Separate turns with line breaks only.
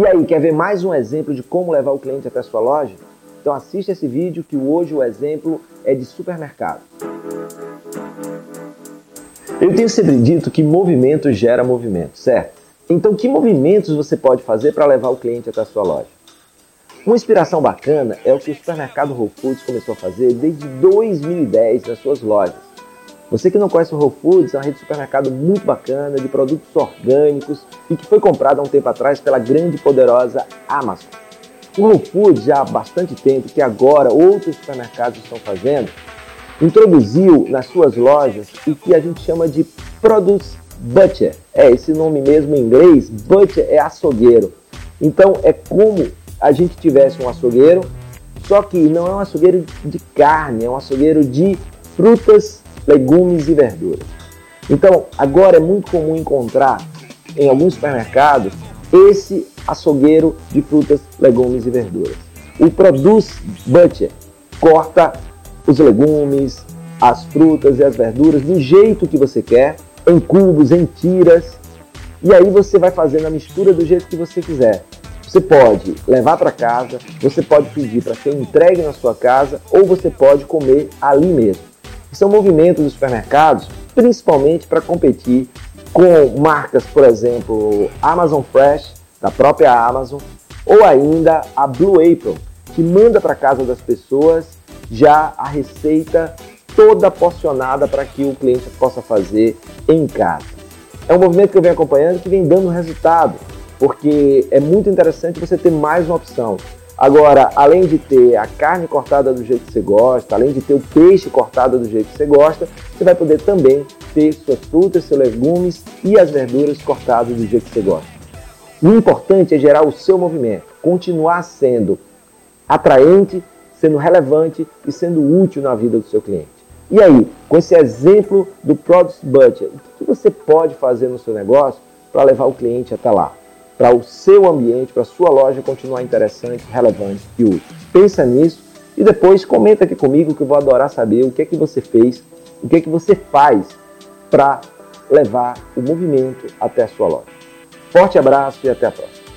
E aí, quer ver mais um exemplo de como levar o cliente até a sua loja? Então assista esse vídeo que hoje o exemplo é de supermercado. Eu tenho sempre dito que movimento gera movimento, certo? Então que movimentos você pode fazer para levar o cliente até a sua loja? Uma inspiração bacana é o que o supermercado Whole Foods começou a fazer desde 2010 nas suas lojas. Você que não conhece o Whole Foods, é uma rede de supermercado muito bacana, de produtos orgânicos e que foi comprada há um tempo atrás pela grande e poderosa Amazon. O Whole Foods, já há bastante tempo, que agora outros supermercados estão fazendo, introduziu nas suas lojas o que a gente chama de Produce Butcher. É esse nome mesmo em inglês, Butcher é açougueiro. Então é como a gente tivesse um açougueiro, só que não é um açougueiro de carne, é um açougueiro de frutas, legumes e verduras. Então, agora é muito comum encontrar em alguns supermercados esse açougueiro de frutas, legumes e verduras. O Produce Butcher corta os legumes, as frutas e as verduras do jeito que você quer, em cubos, em tiras, e aí você vai fazendo a mistura do jeito que você quiser. Você pode levar para casa, você pode pedir para ser entregue na sua casa ou você pode comer ali mesmo. São movimentos dos supermercados, principalmente para competir com marcas, por exemplo, Amazon Fresh, da própria Amazon, ou ainda a Blue Apron, que manda para casa das pessoas já a receita toda porcionada para que o cliente possa fazer em casa. É um movimento que eu venho acompanhando que vem dando resultado porque é muito interessante você ter mais uma opção. Agora, além de ter a carne cortada do jeito que você gosta, além de ter o peixe cortado do jeito que você gosta, você vai poder também ter suas frutas, seus legumes e as verduras cortadas do jeito que você gosta. O importante é gerar o seu movimento, continuar sendo atraente, sendo relevante e sendo útil na vida do seu cliente. E aí, com esse exemplo do Produce Budget, o que você pode fazer no seu negócio para levar o cliente até lá? Para o seu ambiente, para a sua loja continuar interessante, relevante e útil. Pensa nisso e depois comenta aqui comigo que eu vou adorar saber o que é que você fez, o que é que você faz para levar o movimento até a sua loja. Forte abraço e até a próxima.